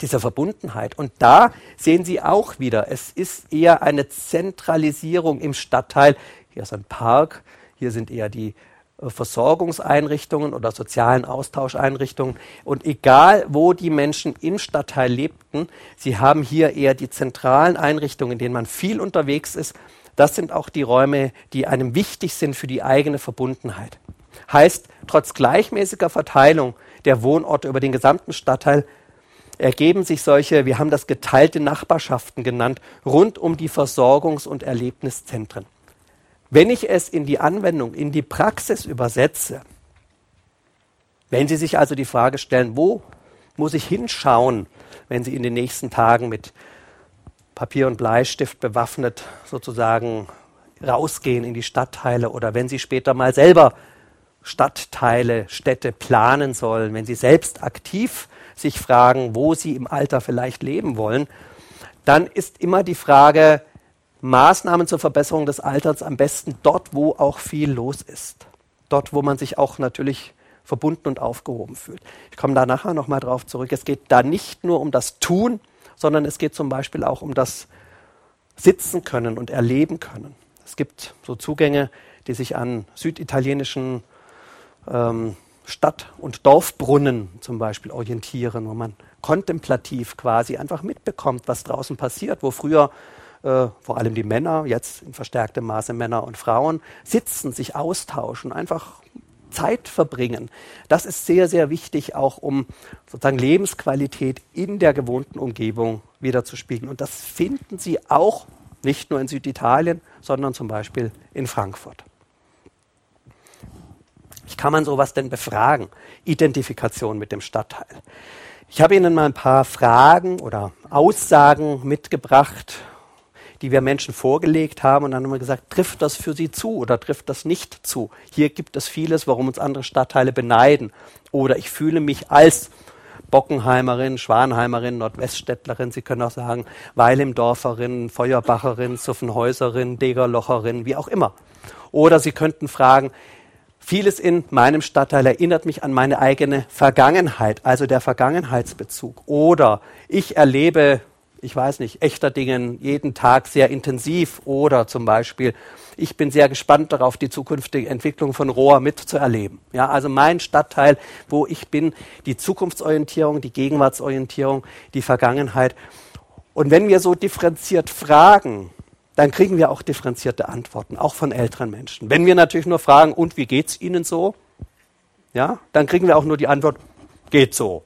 dieser Verbundenheit. Und da sehen Sie auch wieder, es ist eher eine Zentralisierung im Stadtteil hier ist ein Park, hier sind eher die äh, Versorgungseinrichtungen oder sozialen Austauscheinrichtungen. Und egal, wo die Menschen im Stadtteil lebten, sie haben hier eher die zentralen Einrichtungen, in denen man viel unterwegs ist. Das sind auch die Räume, die einem wichtig sind für die eigene Verbundenheit. Heißt, trotz gleichmäßiger Verteilung der Wohnorte über den gesamten Stadtteil ergeben sich solche, wir haben das geteilte Nachbarschaften genannt, rund um die Versorgungs- und Erlebniszentren. Wenn ich es in die Anwendung, in die Praxis übersetze, wenn Sie sich also die Frage stellen, wo muss ich hinschauen, wenn Sie in den nächsten Tagen mit Papier und Bleistift bewaffnet sozusagen rausgehen in die Stadtteile oder wenn Sie später mal selber Stadtteile, Städte planen sollen, wenn sie selbst aktiv sich fragen, wo sie im Alter vielleicht leben wollen, dann ist immer die Frage, Maßnahmen zur Verbesserung des Alterns am besten dort, wo auch viel los ist. Dort, wo man sich auch natürlich verbunden und aufgehoben fühlt. Ich komme da nachher nochmal drauf zurück. Es geht da nicht nur um das Tun, sondern es geht zum Beispiel auch um das Sitzen können und erleben können. Es gibt so Zugänge, die sich an süditalienischen ähm, Stadt- und Dorfbrunnen zum Beispiel orientieren, wo man kontemplativ quasi einfach mitbekommt, was draußen passiert, wo früher äh, vor allem die Männer, jetzt in verstärktem Maße Männer und Frauen, sitzen, sich austauschen, einfach Zeit verbringen. Das ist sehr, sehr wichtig, auch um sozusagen Lebensqualität in der gewohnten Umgebung wiederzuspiegeln. Und das finden Sie auch nicht nur in Süditalien, sondern zum Beispiel in Frankfurt. Wie kann man sowas denn befragen? Identifikation mit dem Stadtteil. Ich habe Ihnen mal ein paar Fragen oder Aussagen mitgebracht die wir Menschen vorgelegt haben und dann haben wir gesagt, trifft das für Sie zu oder trifft das nicht zu? Hier gibt es vieles, warum uns andere Stadtteile beneiden. Oder ich fühle mich als Bockenheimerin, Schwanheimerin, Nordweststädtlerin, Sie können auch sagen Weilimdorferin, Feuerbacherin, Suffenhäuserin, Degerlocherin, wie auch immer. Oder Sie könnten fragen, Vieles in meinem Stadtteil erinnert mich an meine eigene Vergangenheit, also der Vergangenheitsbezug. Oder ich erlebe ich weiß nicht, echter Dingen jeden Tag sehr intensiv oder zum Beispiel, ich bin sehr gespannt darauf, die zukünftige Entwicklung von Rohr mitzuerleben. Ja, also mein Stadtteil, wo ich bin, die Zukunftsorientierung, die Gegenwartsorientierung, die Vergangenheit. Und wenn wir so differenziert fragen, dann kriegen wir auch differenzierte Antworten, auch von älteren Menschen. Wenn wir natürlich nur fragen, und wie geht's Ihnen so? Ja, dann kriegen wir auch nur die Antwort, geht so.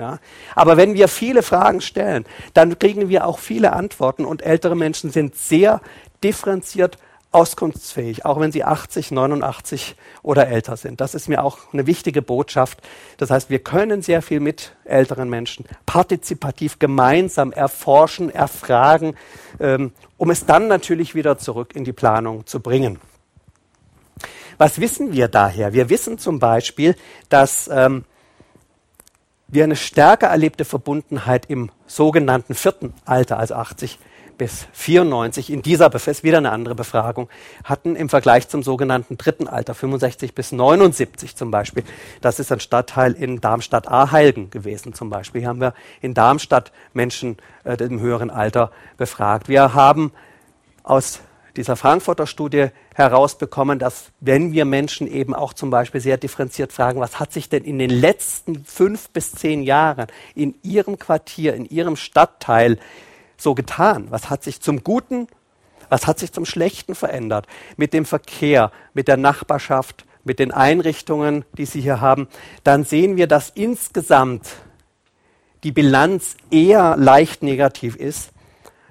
Ja? Aber wenn wir viele Fragen stellen, dann kriegen wir auch viele Antworten und ältere Menschen sind sehr differenziert auskunftsfähig, auch wenn sie 80, 89 oder älter sind. Das ist mir auch eine wichtige Botschaft. Das heißt, wir können sehr viel mit älteren Menschen partizipativ gemeinsam erforschen, erfragen, ähm, um es dann natürlich wieder zurück in die Planung zu bringen. Was wissen wir daher? Wir wissen zum Beispiel, dass ähm, wir eine stärker erlebte Verbundenheit im sogenannten vierten Alter, also 80 bis 94, in dieser ist wieder eine andere Befragung, hatten im Vergleich zum sogenannten dritten Alter, 65 bis 79 zum Beispiel. Das ist ein Stadtteil in Darmstadt-Aheilgen gewesen zum Beispiel. Hier haben wir in Darmstadt Menschen äh, im höheren Alter befragt. Wir haben aus dieser Frankfurter Studie herausbekommen, dass wenn wir Menschen eben auch zum Beispiel sehr differenziert fragen, was hat sich denn in den letzten fünf bis zehn Jahren in Ihrem Quartier, in Ihrem Stadtteil so getan? Was hat sich zum Guten, was hat sich zum Schlechten verändert? Mit dem Verkehr, mit der Nachbarschaft, mit den Einrichtungen, die Sie hier haben, dann sehen wir, dass insgesamt die Bilanz eher leicht negativ ist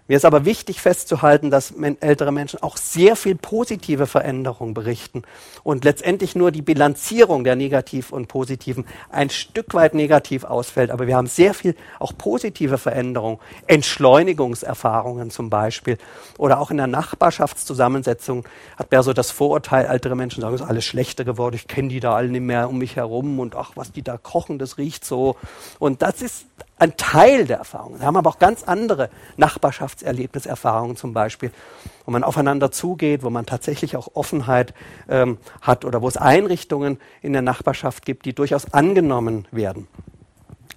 mir ist aber wichtig festzuhalten, dass ältere Menschen auch sehr viel positive Veränderungen berichten und letztendlich nur die Bilanzierung der Negativ und Positiven ein Stück weit negativ ausfällt. Aber wir haben sehr viel auch positive Veränderungen, Entschleunigungserfahrungen zum Beispiel oder auch in der Nachbarschaftszusammensetzung hat mehr so das Vorurteil, ältere Menschen sagen, es ist alles schlechter geworden, ich kenne die da alle nicht mehr um mich herum und ach, was die da kochen, das riecht so. Und das ist ein Teil der Erfahrung. Wir haben aber auch ganz andere Nachbarschaftserlebniserfahrungen zum Beispiel, wo man aufeinander zugeht, wo man tatsächlich auch Offenheit ähm, hat oder wo es Einrichtungen in der Nachbarschaft gibt, die durchaus angenommen werden.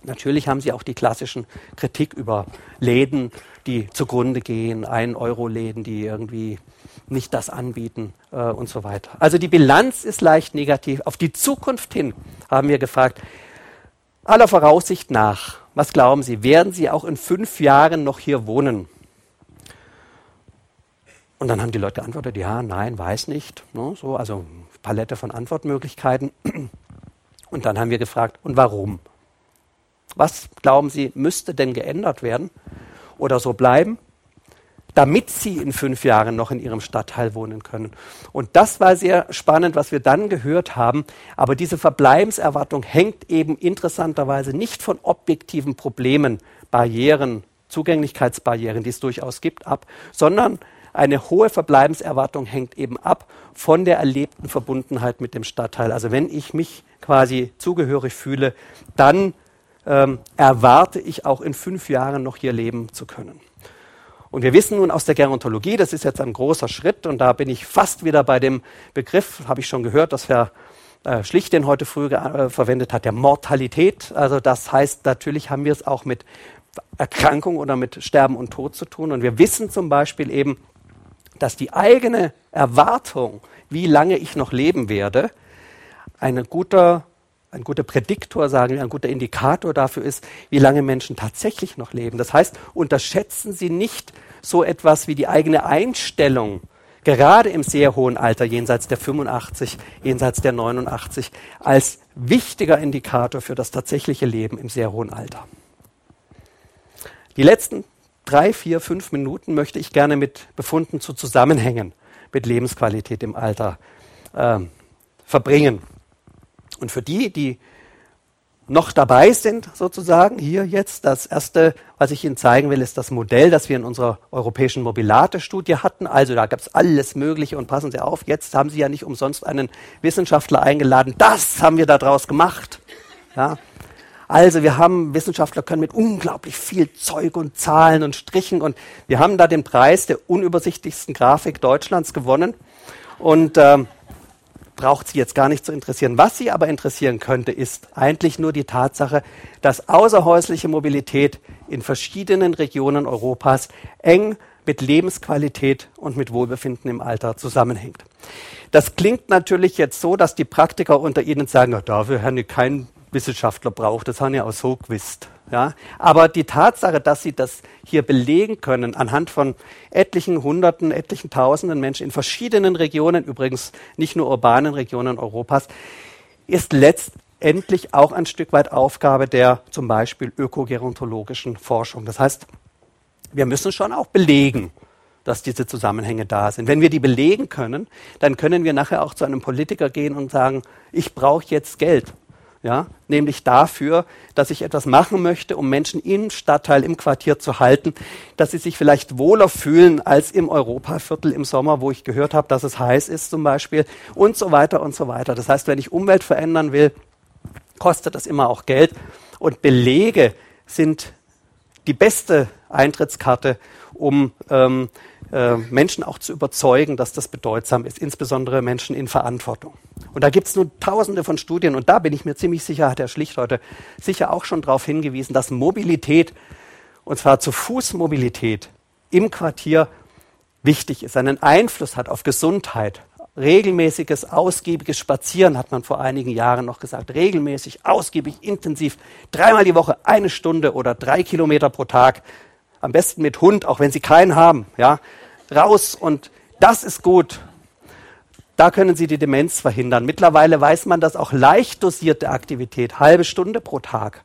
Natürlich haben sie auch die klassischen Kritik über Läden, die zugrunde gehen, Ein-Euro-Läden, die irgendwie nicht das anbieten äh, und so weiter. Also die Bilanz ist leicht negativ. Auf die Zukunft hin haben wir gefragt, aller Voraussicht nach, was glauben Sie, werden Sie auch in fünf Jahren noch hier wohnen? Und dann haben die Leute geantwortet, ja, nein, weiß nicht. Ne, so, also Palette von Antwortmöglichkeiten. Und dann haben wir gefragt, und warum? Was glauben Sie, müsste denn geändert werden oder so bleiben? Damit sie in fünf Jahren noch in ihrem Stadtteil wohnen können. Und das war sehr spannend, was wir dann gehört haben. Aber diese Verbleibenserwartung hängt eben interessanterweise nicht von objektiven Problemen, Barrieren, Zugänglichkeitsbarrieren, die es durchaus gibt, ab, sondern eine hohe Verbleibenserwartung hängt eben ab von der erlebten Verbundenheit mit dem Stadtteil. Also wenn ich mich quasi zugehörig fühle, dann ähm, erwarte ich auch in fünf Jahren noch hier leben zu können. Und wir wissen nun aus der Gerontologie, das ist jetzt ein großer Schritt und da bin ich fast wieder bei dem Begriff, habe ich schon gehört, dass Herr äh, Schlicht den heute früh äh, verwendet hat, der Mortalität. Also das heißt, natürlich haben wir es auch mit Erkrankung oder mit Sterben und Tod zu tun. Und wir wissen zum Beispiel eben, dass die eigene Erwartung, wie lange ich noch leben werde, eine guter, ein guter Prädiktor, sagen wir, ein guter Indikator dafür ist, wie lange Menschen tatsächlich noch leben. Das heißt, unterschätzen Sie nicht so etwas wie die eigene Einstellung, gerade im sehr hohen Alter, jenseits der 85, jenseits der 89, als wichtiger Indikator für das tatsächliche Leben im sehr hohen Alter. Die letzten drei, vier, fünf Minuten möchte ich gerne mit Befunden zu Zusammenhängen mit Lebensqualität im Alter äh, verbringen. Und für die, die noch dabei sind, sozusagen, hier jetzt, das erste, was ich Ihnen zeigen will, ist das Modell, das wir in unserer europäischen Mobilate-Studie hatten. Also da gab es alles Mögliche und passen Sie auf, jetzt haben Sie ja nicht umsonst einen Wissenschaftler eingeladen. Das haben wir daraus gemacht. Ja. Also wir haben, Wissenschaftler können mit unglaublich viel Zeug und Zahlen und Strichen und wir haben da den Preis der unübersichtlichsten Grafik Deutschlands gewonnen. Und ähm, braucht Sie jetzt gar nicht zu interessieren. Was Sie aber interessieren könnte, ist eigentlich nur die Tatsache, dass außerhäusliche Mobilität in verschiedenen Regionen Europas eng mit Lebensqualität und mit Wohlbefinden im Alter zusammenhängt. Das klingt natürlich jetzt so, dass die Praktiker unter Ihnen sagen, ja, dafür haben wir kein Wissenschaftler braucht. Das haben ja auch so gewusst. Ja? Aber die Tatsache, dass sie das hier belegen können, anhand von etlichen Hunderten, etlichen Tausenden Menschen in verschiedenen Regionen, übrigens nicht nur urbanen Regionen Europas, ist letztendlich auch ein Stück weit Aufgabe der zum Beispiel ökogerontologischen Forschung. Das heißt, wir müssen schon auch belegen, dass diese Zusammenhänge da sind. Wenn wir die belegen können, dann können wir nachher auch zu einem Politiker gehen und sagen, ich brauche jetzt Geld ja, nämlich dafür, dass ich etwas machen möchte, um Menschen im Stadtteil, im Quartier zu halten, dass sie sich vielleicht wohler fühlen als im Europaviertel im Sommer, wo ich gehört habe, dass es heiß ist zum Beispiel und so weiter und so weiter. Das heißt, wenn ich Umwelt verändern will, kostet das immer auch Geld und Belege sind die beste Eintrittskarte, um ähm, äh, Menschen auch zu überzeugen, dass das bedeutsam ist, insbesondere Menschen in Verantwortung. Und da gibt es nun tausende von Studien und da bin ich mir ziemlich sicher, hat Herr Schlicht heute sicher auch schon darauf hingewiesen, dass Mobilität, und zwar zu Fußmobilität im Quartier wichtig ist, einen Einfluss hat auf Gesundheit. Regelmäßiges, ausgiebiges Spazieren hat man vor einigen Jahren noch gesagt. Regelmäßig, ausgiebig, intensiv, dreimal die Woche, eine Stunde oder drei Kilometer pro Tag. Am besten mit Hund, auch wenn Sie keinen haben. Ja, raus und das ist gut. Da können Sie die Demenz verhindern. Mittlerweile weiß man, dass auch leicht dosierte Aktivität, halbe Stunde pro Tag,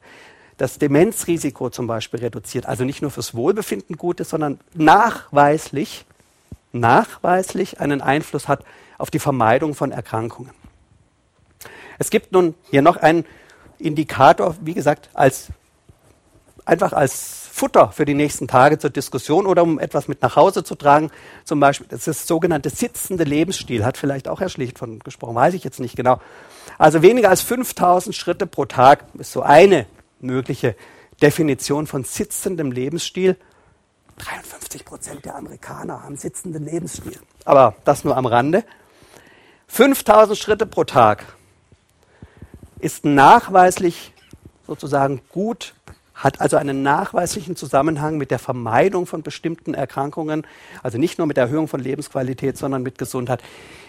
das Demenzrisiko zum Beispiel reduziert. Also nicht nur fürs Wohlbefinden gut ist, sondern nachweislich, nachweislich einen Einfluss hat auf die Vermeidung von Erkrankungen. Es gibt nun hier noch einen Indikator, wie gesagt, als, einfach als Futter für die nächsten Tage zur Diskussion oder um etwas mit nach Hause zu tragen. Zum Beispiel, das ist das sogenannte sitzende Lebensstil, hat vielleicht auch Herr Schlicht von gesprochen, weiß ich jetzt nicht genau. Also weniger als 5000 Schritte pro Tag ist so eine mögliche Definition von sitzendem Lebensstil. 53 Prozent der Amerikaner haben sitzenden Lebensstil. Aber das nur am Rande. 5000 Schritte pro Tag ist nachweislich sozusagen gut hat also einen nachweislichen Zusammenhang mit der Vermeidung von bestimmten Erkrankungen, also nicht nur mit der Erhöhung von Lebensqualität, sondern mit Gesundheit.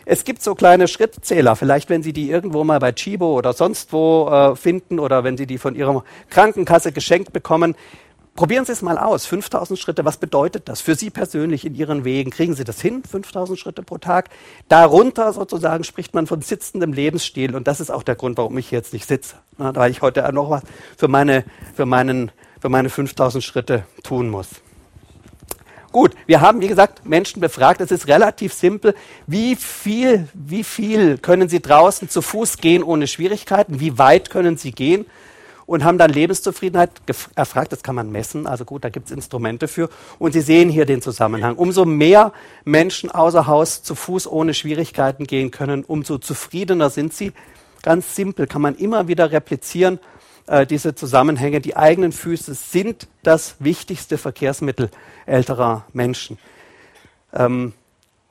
Es gibt so kleine Schrittzähler, vielleicht wenn Sie die irgendwo mal bei Chibo oder sonst wo äh, finden oder wenn Sie die von Ihrer Krankenkasse geschenkt bekommen, Probieren Sie es mal aus. 5000 Schritte, was bedeutet das für Sie persönlich in Ihren Wegen? Kriegen Sie das hin? 5000 Schritte pro Tag? Darunter sozusagen spricht man von sitzendem Lebensstil. Und das ist auch der Grund, warum ich jetzt nicht sitze. Na, weil ich heute noch was für meine, für meinen, für meine 5000 Schritte tun muss. Gut, wir haben, wie gesagt, Menschen befragt. Es ist relativ simpel. Wie viel, wie viel können Sie draußen zu Fuß gehen ohne Schwierigkeiten? Wie weit können Sie gehen? Und haben dann Lebenszufriedenheit erfragt. Das kann man messen, also gut, da gibt es Instrumente für. Und Sie sehen hier den Zusammenhang. Umso mehr Menschen außer Haus zu Fuß ohne Schwierigkeiten gehen können, umso zufriedener sind sie. Ganz simpel, kann man immer wieder replizieren, äh, diese Zusammenhänge. Die eigenen Füße sind das wichtigste Verkehrsmittel älterer Menschen. Ähm,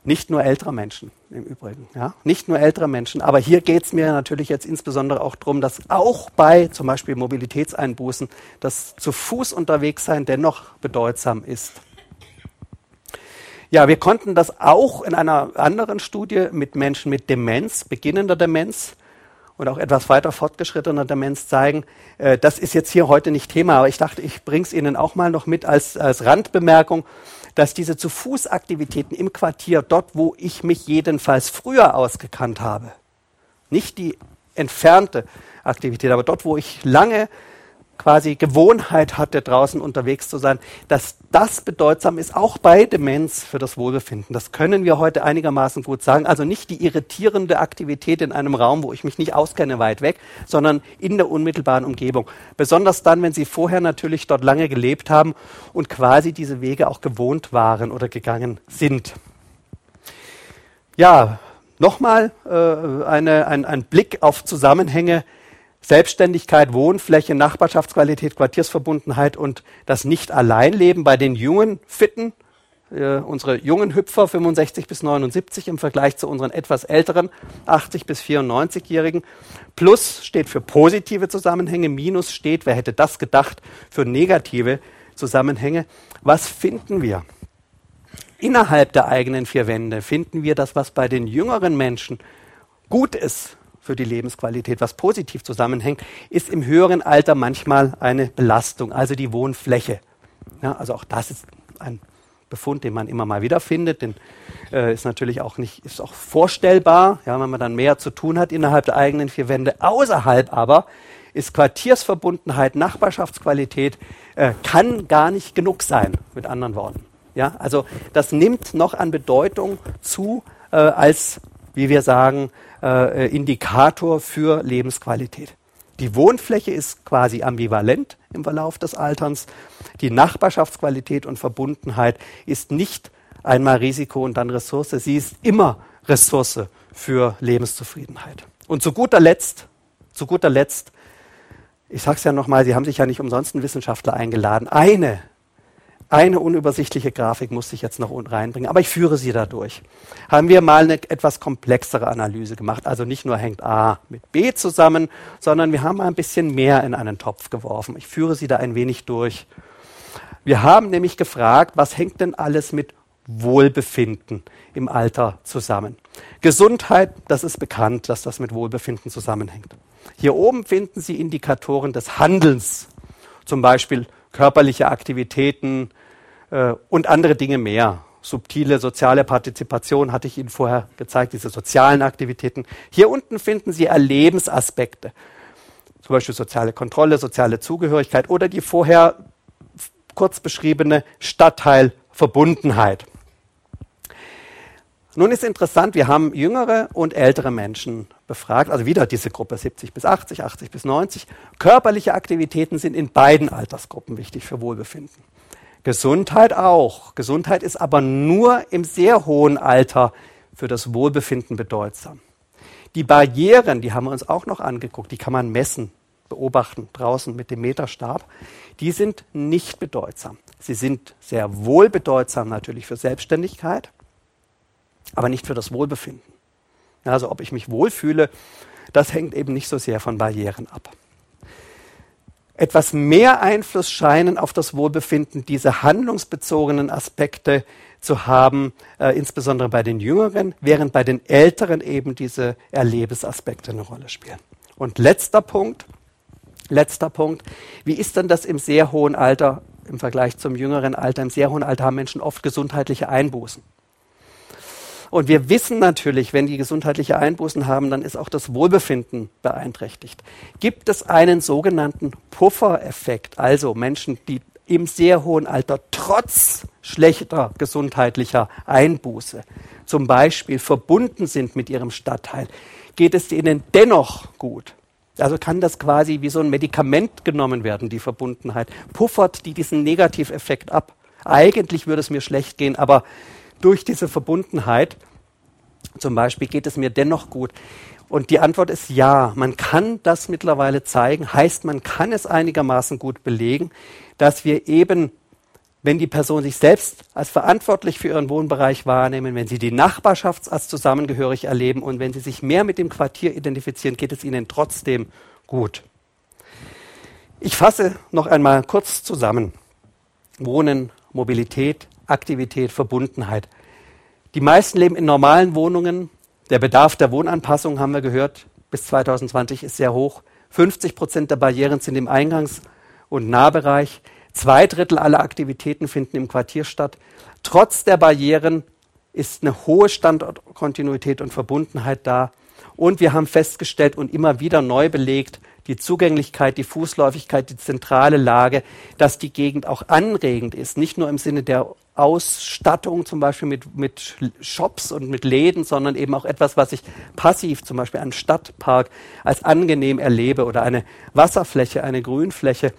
nicht nur älterer Menschen im Übrigen. Ja? Nicht nur ältere Menschen. Aber hier geht es mir natürlich jetzt insbesondere auch darum, dass auch bei zum Beispiel Mobilitätseinbußen das zu Fuß unterwegs sein dennoch bedeutsam ist. Ja, wir konnten das auch in einer anderen Studie mit Menschen mit Demenz, beginnender Demenz und auch etwas weiter fortgeschrittener Demenz zeigen. Äh, das ist jetzt hier heute nicht Thema, aber ich dachte, ich bringe es Ihnen auch mal noch mit als, als Randbemerkung dass diese zu Fuß Aktivitäten im Quartier, dort wo ich mich jedenfalls früher ausgekannt habe, nicht die entfernte Aktivität, aber dort wo ich lange quasi Gewohnheit hatte, draußen unterwegs zu sein, dass das bedeutsam ist, auch bei Demenz für das Wohlbefinden. Das können wir heute einigermaßen gut sagen. Also nicht die irritierende Aktivität in einem Raum, wo ich mich nicht auskenne, weit weg, sondern in der unmittelbaren Umgebung. Besonders dann, wenn Sie vorher natürlich dort lange gelebt haben und quasi diese Wege auch gewohnt waren oder gegangen sind. Ja, nochmal äh, eine, ein, ein Blick auf Zusammenhänge Selbstständigkeit, Wohnfläche, Nachbarschaftsqualität, Quartiersverbundenheit und das Nicht-Alleinleben bei den jungen Fitten, äh, unsere jungen Hüpfer 65 bis 79 im Vergleich zu unseren etwas älteren 80 bis 94-Jährigen. Plus steht für positive Zusammenhänge, Minus steht, wer hätte das gedacht, für negative Zusammenhänge. Was finden wir? Innerhalb der eigenen vier Wände finden wir das, was bei den jüngeren Menschen gut ist, für die Lebensqualität, was positiv zusammenhängt, ist im höheren Alter manchmal eine Belastung, also die Wohnfläche. Ja, also auch das ist ein Befund, den man immer mal wieder findet, den äh, ist natürlich auch nicht, ist auch vorstellbar, ja, wenn man dann mehr zu tun hat innerhalb der eigenen vier Wände. Außerhalb aber ist Quartiersverbundenheit, Nachbarschaftsqualität, äh, kann gar nicht genug sein, mit anderen Worten. Ja, also das nimmt noch an Bedeutung zu, äh, als, wie wir sagen, äh, Indikator für Lebensqualität. Die Wohnfläche ist quasi ambivalent im Verlauf des Alterns. Die Nachbarschaftsqualität und Verbundenheit ist nicht einmal Risiko und dann Ressource. Sie ist immer Ressource für Lebenszufriedenheit. Und zu guter Letzt, zu guter Letzt, ich sage es ja nochmal, Sie haben sich ja nicht umsonst einen Wissenschaftler eingeladen. Eine eine unübersichtliche Grafik musste ich jetzt noch reinbringen, aber ich führe sie dadurch. Haben wir mal eine etwas komplexere Analyse gemacht. Also nicht nur hängt A mit B zusammen, sondern wir haben ein bisschen mehr in einen Topf geworfen. Ich führe sie da ein wenig durch. Wir haben nämlich gefragt, was hängt denn alles mit Wohlbefinden im Alter zusammen? Gesundheit, das ist bekannt, dass das mit Wohlbefinden zusammenhängt. Hier oben finden Sie Indikatoren des Handelns, zum Beispiel körperliche Aktivitäten äh, und andere Dinge mehr. Subtile soziale Partizipation hatte ich Ihnen vorher gezeigt, diese sozialen Aktivitäten. Hier unten finden Sie Erlebensaspekte, zum Beispiel soziale Kontrolle, soziale Zugehörigkeit oder die vorher kurz beschriebene Stadtteilverbundenheit. Nun ist interessant, wir haben jüngere und ältere Menschen befragt, also wieder diese Gruppe 70 bis 80, 80 bis 90. Körperliche Aktivitäten sind in beiden Altersgruppen wichtig für Wohlbefinden. Gesundheit auch. Gesundheit ist aber nur im sehr hohen Alter für das Wohlbefinden bedeutsam. Die Barrieren, die haben wir uns auch noch angeguckt, die kann man messen, beobachten draußen mit dem Meterstab, die sind nicht bedeutsam. Sie sind sehr wohl bedeutsam natürlich für Selbstständigkeit, aber nicht für das Wohlbefinden. Also ob ich mich wohlfühle, das hängt eben nicht so sehr von Barrieren ab. Etwas mehr Einfluss scheinen auf das Wohlbefinden diese handlungsbezogenen Aspekte zu haben, äh, insbesondere bei den Jüngeren, während bei den Älteren eben diese Erlebensaspekte eine Rolle spielen. Und letzter Punkt, letzter Punkt, wie ist denn das im sehr hohen Alter im Vergleich zum jüngeren Alter? Im sehr hohen Alter haben Menschen oft gesundheitliche Einbußen. Und wir wissen natürlich, wenn die gesundheitliche Einbußen haben, dann ist auch das Wohlbefinden beeinträchtigt. Gibt es einen sogenannten Puffereffekt, also Menschen, die im sehr hohen Alter trotz schlechter gesundheitlicher Einbuße zum Beispiel verbunden sind mit ihrem Stadtteil, geht es ihnen dennoch gut. Also kann das quasi wie so ein Medikament genommen werden, die Verbundenheit. Puffert die diesen Negativeffekt ab. Eigentlich würde es mir schlecht gehen, aber durch diese Verbundenheit zum Beispiel geht es mir dennoch gut. Und die Antwort ist ja, man kann das mittlerweile zeigen, heißt, man kann es einigermaßen gut belegen, dass wir eben, wenn die Person sich selbst als verantwortlich für ihren Wohnbereich wahrnehmen, wenn sie die Nachbarschaft als zusammengehörig erleben und wenn sie sich mehr mit dem Quartier identifizieren, geht es ihnen trotzdem gut. Ich fasse noch einmal kurz zusammen. Wohnen, Mobilität, Aktivität, Verbundenheit. Die meisten leben in normalen Wohnungen, der Bedarf der Wohnanpassung, haben wir gehört, bis 2020 ist sehr hoch. 50 Prozent der Barrieren sind im Eingangs- und Nahbereich. Zwei Drittel aller Aktivitäten finden im Quartier statt. Trotz der Barrieren ist eine hohe Standortkontinuität und Verbundenheit da. Und wir haben festgestellt und immer wieder neu belegt, die Zugänglichkeit, die Fußläufigkeit, die zentrale Lage, dass die Gegend auch anregend ist, nicht nur im Sinne der Ausstattung, zum Beispiel mit, mit Shops und mit Läden, sondern eben auch etwas, was ich passiv, zum Beispiel einen Stadtpark, als angenehm erlebe oder eine Wasserfläche, eine Grünfläche,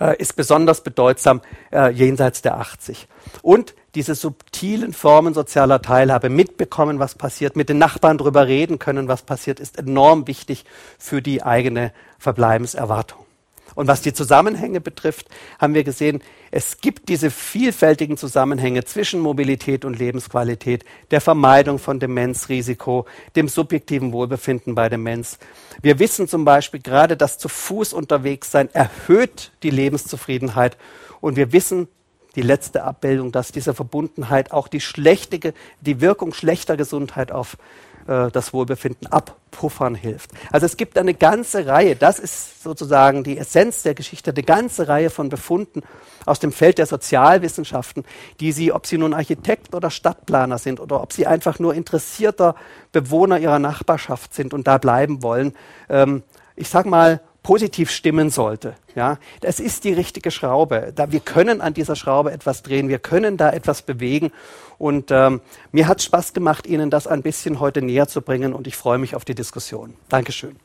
äh, ist besonders bedeutsam äh, jenseits der 80. Und diese subtilen Formen sozialer Teilhabe, mitbekommen, was passiert, mit den Nachbarn darüber reden können, was passiert, ist enorm wichtig für die eigene Verbleibenserwartung. Und was die Zusammenhänge betrifft, haben wir gesehen, es gibt diese vielfältigen Zusammenhänge zwischen Mobilität und Lebensqualität, der Vermeidung von Demenzrisiko, dem subjektiven Wohlbefinden bei Demenz. Wir wissen zum Beispiel gerade, dass zu Fuß unterwegs sein erhöht die Lebenszufriedenheit. Und wir wissen, die letzte Abbildung, dass diese Verbundenheit auch die schlechte, die Wirkung schlechter Gesundheit auf äh, das Wohlbefinden abpuffern hilft. Also es gibt eine ganze Reihe, das ist sozusagen die Essenz der Geschichte, eine ganze Reihe von Befunden aus dem Feld der Sozialwissenschaften, die Sie, ob Sie nun Architekt oder Stadtplaner sind oder ob Sie einfach nur interessierter Bewohner Ihrer Nachbarschaft sind und da bleiben wollen, ähm, ich sag mal, positiv stimmen sollte. Ja, das ist die richtige Schraube. Da, wir können an dieser Schraube etwas drehen, wir können da etwas bewegen. Und ähm, mir hat Spaß gemacht, Ihnen das ein bisschen heute näher zu bringen und ich freue mich auf die Diskussion. Dankeschön.